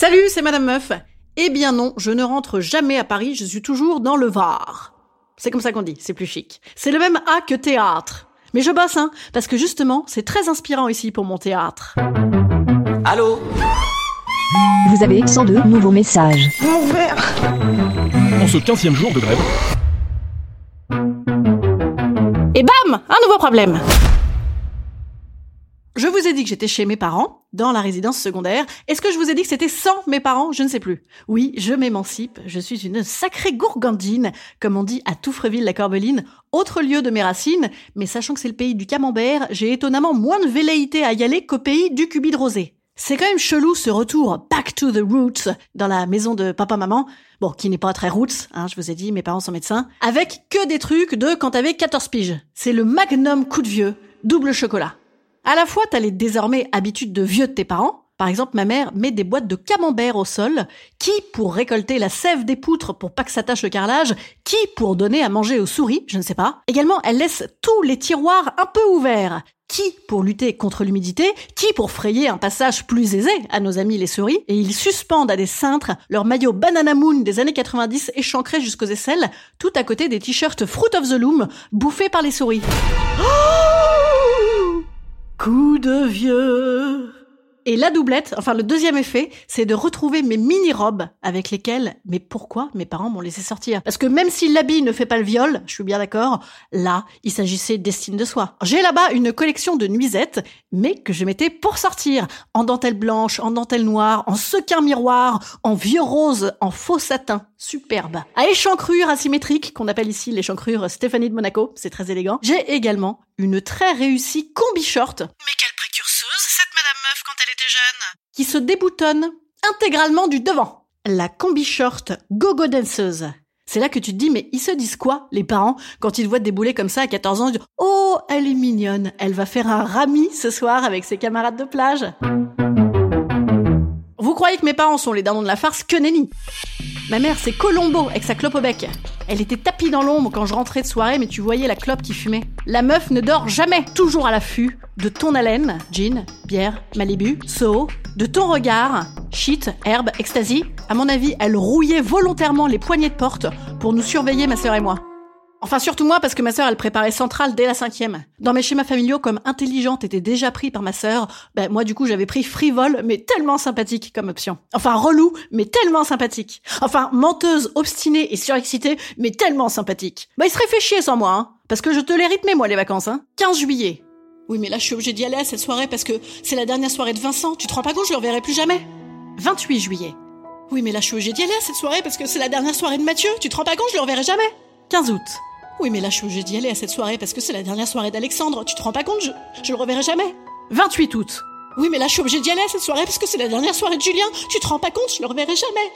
Salut, c'est Madame Meuf. Eh bien non, je ne rentre jamais à Paris, je suis toujours dans le Var. C'est comme ça qu'on dit, c'est plus chic. C'est le même A que théâtre. Mais je bosse, hein, parce que justement, c'est très inspirant ici pour mon théâtre. Allô Vous avez 102 nouveaux messages. En ce 15 jour de grève, Et bam Un nouveau problème Je vous ai dit que j'étais chez mes parents, dans la résidence secondaire. Est-ce que je vous ai dit que c'était sans mes parents? Je ne sais plus. Oui, je m'émancipe. Je suis une sacrée gourgandine, comme on dit à Touffreville-la-Corbeline, autre lieu de mes racines. Mais sachant que c'est le pays du camembert, j'ai étonnamment moins de velléité à y aller qu'au pays du cubi de rosé. C'est quand même chelou ce retour back to the roots dans la maison de papa-maman. Bon, qui n'est pas très roots, hein, je vous ai dit, mes parents sont médecins. Avec que des trucs de quand t'avais 14 piges. C'est le magnum coup de vieux, double chocolat. À la fois, t'as les désormais habitudes de vieux de tes parents. Par exemple, ma mère met des boîtes de camembert au sol. Qui pour récolter la sève des poutres pour pas que ça le carrelage? Qui pour donner à manger aux souris? Je ne sais pas. Également, elle laisse tous les tiroirs un peu ouverts. Qui pour lutter contre l'humidité? Qui pour frayer un passage plus aisé à nos amis les souris? Et ils suspendent à des cintres leur maillot Banana Moon des années 90 échancré jusqu'aux aisselles, tout à côté des t-shirts Fruit of the Loom bouffés par les souris. Oh Coup de vieux. Et la doublette, enfin le deuxième effet, c'est de retrouver mes mini-robes avec lesquelles, mais pourquoi mes parents m'ont laissé sortir Parce que même si l'habit ne fait pas le viol, je suis bien d'accord, là, il s'agissait d'estime de soi. J'ai là-bas une collection de nuisettes, mais que je mettais pour sortir, en dentelle blanche, en dentelle noire, en sequin miroir, en vieux rose, en faux satin, superbe. À échancrure asymétrique, qu'on appelle ici l'échancrure Stéphanie de Monaco, c'est très élégant. J'ai également une très réussie combi short. Mais quelle précurseuse, cette Madame Meuf quand elle était jeune Qui se déboutonne intégralement du devant. La combi short gogo danseuse. C'est là que tu te dis, mais ils se disent quoi, les parents, quand ils voient débouler comme ça à 14 ans, oh, elle est mignonne, elle va faire un rami ce soir avec ses camarades de plage. Vous croyez que mes parents sont les dindons de la farce Que nenni Ma mère, c'est Colombo avec sa clope au bec. Elle était tapie dans l'ombre quand je rentrais de soirée, mais tu voyais la clope qui fumait. La meuf ne dort jamais, toujours à l'affût de ton haleine, gin, bière, Malibu, Soho, de ton regard, shit, herbe, ecstasy. À mon avis, elle rouillait volontairement les poignées de porte pour nous surveiller, ma sœur et moi. Enfin, surtout moi, parce que ma sœur, elle préparait centrale dès la cinquième. Dans mes schémas familiaux, comme intelligente était déjà pris par ma sœur, ben, moi, du coup, j'avais pris frivole, mais tellement sympathique comme option. Enfin, relou, mais tellement sympathique. Enfin, menteuse, obstinée et surexcitée, mais tellement sympathique. Bah, il serait fait chier sans moi, hein. Parce que je te l'ai rythmé, moi, les vacances, hein. 15 juillet. Oui, mais là, je suis obligée d'y aller à cette soirée parce que c'est la dernière soirée de Vincent. Tu te rends pas compte, je le reverrai plus jamais. 28 juillet. Oui, mais là, je suis obligée d'y aller à cette soirée parce que c'est la dernière soirée de Mathieu. Tu te rends pas compte, je le reverrai jamais. 15 août. Oui, mais là, je suis obligée d'y aller à cette soirée parce que c'est la dernière soirée d'Alexandre. Tu te rends pas compte, je, je le reverrai jamais. 28 août. Oui, mais là, je suis obligée d'y aller à cette soirée parce que c'est la dernière soirée de Julien. Tu te rends pas compte, je le reverrai jamais.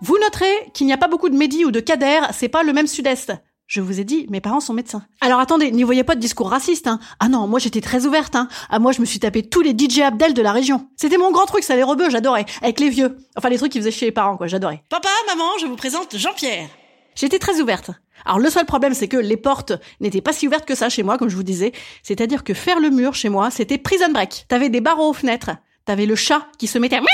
Vous noterez qu'il n'y a pas beaucoup de Mehdi ou de Kader, c'est pas le même sud-est. Je vous ai dit, mes parents sont médecins. Alors attendez, n'y voyez pas de discours raciste, hein. Ah non, moi j'étais très ouverte, hein. Ah moi je me suis tapé tous les DJ Abdel de la région. C'était mon grand truc, ça les rebeux, j'adorais. Avec les vieux. Enfin les trucs qu'ils faisaient chez les parents, quoi, j'adorais. Papa, maman, je vous présente Jean-Pierre. J'étais très ouverte. Alors le seul problème, c'est que les portes n'étaient pas si ouvertes que ça chez moi, comme je vous disais. C'est-à-dire que faire le mur chez moi, c'était prison break. T'avais des barreaux aux fenêtres. T'avais le chat qui se mettait miaou,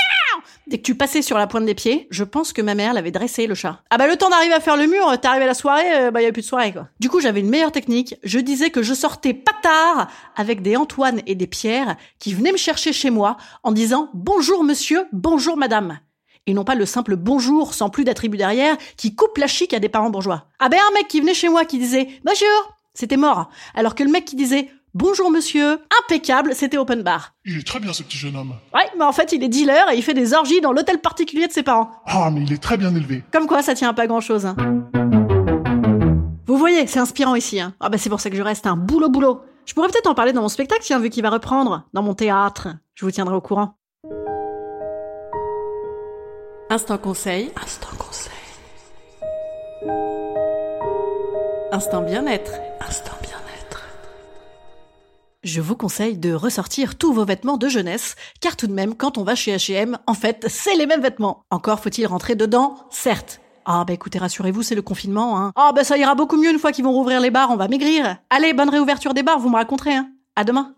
Dès que tu passais sur la pointe des pieds, je pense que ma mère l'avait dressé le chat. Ah bah le temps d'arriver à faire le mur, t'arrives à la soirée, euh, bah y a plus de soirée quoi. Du coup j'avais une meilleure technique, je disais que je sortais pas tard avec des Antoine et des Pierre qui venaient me chercher chez moi en disant bonjour monsieur, bonjour madame. Et non pas le simple bonjour sans plus d'attributs derrière qui coupe la chic à des parents bourgeois. Ah ben un mec qui venait chez moi qui disait bonjour, c'était mort. Alors que le mec qui disait Bonjour monsieur, impeccable, c'était open bar. Il est très bien ce petit jeune homme. Ouais, mais en fait il est dealer et il fait des orgies dans l'hôtel particulier de ses parents. Ah, mais il est très bien élevé. Comme quoi ça tient à pas grand chose. Hein. Vous voyez, c'est inspirant ici. Hein. Ah bah c'est pour ça que je reste un boulot boulot. Je pourrais peut-être en parler dans mon spectacle, tiens, vu qu'il va reprendre, dans mon théâtre. Je vous tiendrai au courant. Instant conseil. Instant conseil. Instant bien-être. Instant bien-être. Je vous conseille de ressortir tous vos vêtements de jeunesse, car tout de même, quand on va chez H&M, en fait, c'est les mêmes vêtements. Encore faut-il rentrer dedans, certes. Ah bah écoutez, rassurez-vous, c'est le confinement, hein. Ah bah ça ira beaucoup mieux une fois qu'ils vont rouvrir les bars, on va maigrir. Allez, bonne réouverture des bars, vous me raconterez, hein. À demain.